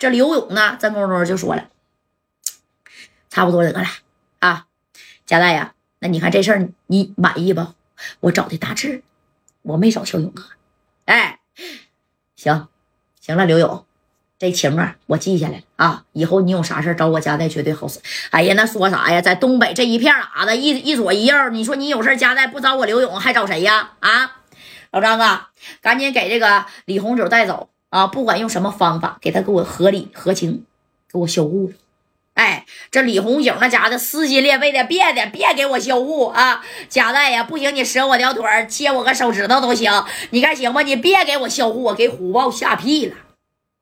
这刘勇呢，这功夫就说了，差不多得了啊，贾代呀，那你看这事儿你满意不？我找的大志，我没找小勇哥。哎，行，行了，刘勇，这情啊，我记下来了啊，以后你有啥事找我佳代绝对好使。哎呀，那说啥呀，在东北这一片喇子，一一左一右，你说你有事佳代不找我刘勇，还找谁呀？啊，老张啊，赶紧给这个李红九带走啊！不管用什么方法，给他给我合理合情，给我销户。哎，这李红九那家的撕心裂肺的，别的别给我销户啊！贾代呀，不行，你折我条腿切我个手指头都行，你看行吧？你别给我销户，我给虎豹吓屁了。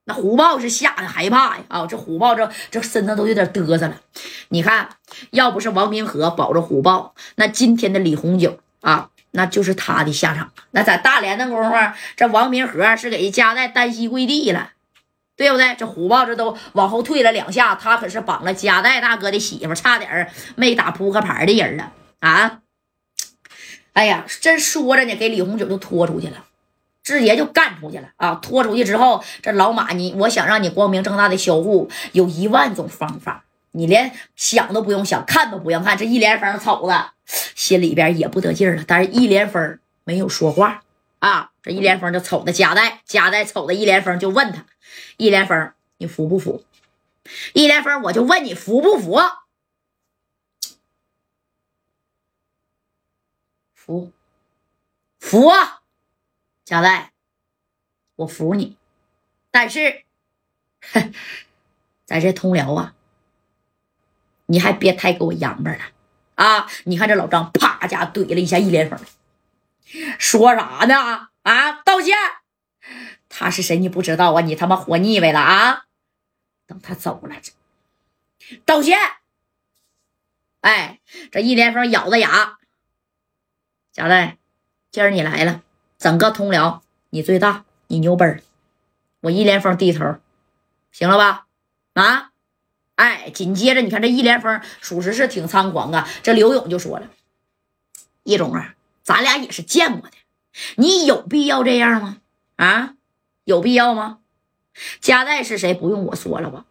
那虎豹是吓得害怕呀！啊，这虎豹这这身子都有点嘚瑟了。你看，要不是王明和保着虎豹，那今天的李红九啊，那就是他的下场。那在大连的功夫，这王明和是给家代单膝跪地了。对不对？这虎豹这都往后退了两下，他可是绑了加代大哥的媳妇，差点没打扑克牌的人了啊！哎呀，真说着呢，给李红九就拖出去了，直接就干出去了啊！拖出去之后，这老马你，我想让你光明正大的销户，有一万种方法，你连想都不用想，看都不用看。这一连峰瞅着，心里边也不得劲了，但是一连峰没有说话啊！这一连峰就瞅着加代，加代瞅着一连峰就问他。一连峰，你服不服？一连峰，我就问你服不服？服，服，贾代，我服你。但是，在这通辽啊，你还别太给我洋巴了啊！你看这老张，啪家怼了一下一连峰，说啥呢？啊，道歉。他是谁？你不知道啊？你他妈活腻歪了啊！等他走了，道歉。哎，这一连峰咬着牙，贾代，今儿你来了，整个通辽你最大，你牛掰我一连峰低头，行了吧？啊！哎，紧接着你看这一连峰，属实是挺猖狂啊。这刘勇就说了：“易中啊，咱俩也是见过的，你有必要这样吗？啊？”有必要吗？加代是谁？不用我说了吧？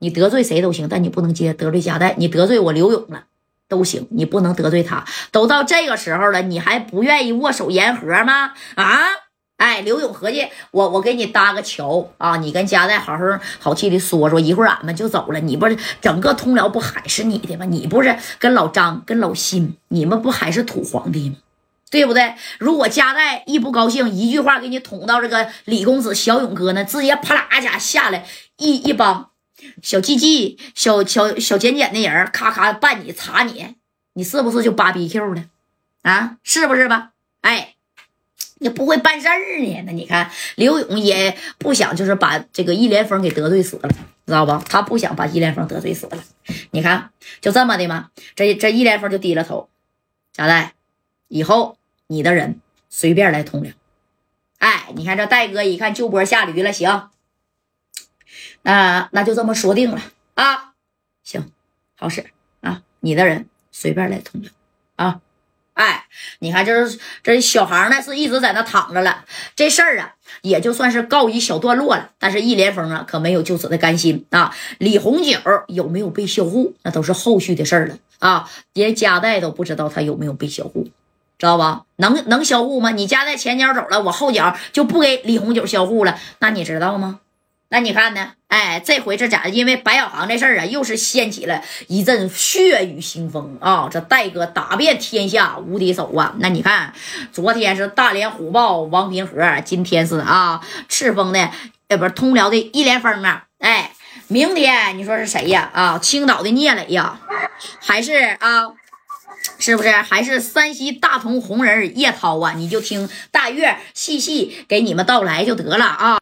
你得罪谁都行，但你不能接得罪加代。你得罪我刘勇了都行，你不能得罪他。都到这个时候了，你还不愿意握手言和吗？啊！哎，刘勇合计，我我给你搭个桥啊，你跟加代好好好气的说说，一会儿俺们就走了。你不是整个通辽不还是你的吗？你不是跟老张跟老辛，你们不还是土皇帝吗？对不对？如果加代一不高兴，一句话给你捅到这个李公子小勇哥那，直接啪啦一下下来一一帮小鸡鸡、小小小简简的人，咔咔办你查你，你是不是就芭比 Q 了啊？是不是吧？哎，你不会办事儿呢？那你看刘勇也不想就是把这个一连峰给得罪死了，知道吧？他不想把一连峰得罪死了。你看就这么的吗？这这一连峰就低了头，加代以后。你的人随便来通辽，哎，你看这戴哥一看就坡下驴了，行，那那就这么说定了啊，行，好使啊，你的人随便来通辽啊，哎，你看这是这小航呢是一直在那躺着了，这事儿啊也就算是告一小段落了，但是易连峰啊可没有就此的甘心啊，李红九有没有被销户，那都是后续的事儿了啊，连家代都不知道他有没有被销户。知道吧？能能销户吗？你家在前脚走了，我后脚就不给李红九销户了。那你知道吗？那你看呢？哎，这回这家因为白小航这事儿啊，又是掀起了一阵血雨腥风啊！这戴哥打遍天下无敌手啊！那你看，昨天是大连虎豹王平和，今天是啊赤峰的，呃，不是通辽的一连峰啊！哎，明天你说是谁呀？啊，青岛的聂磊呀，还是啊？是不是还是山西大同红人叶涛啊？你就听大月细细给你们道来就得了啊。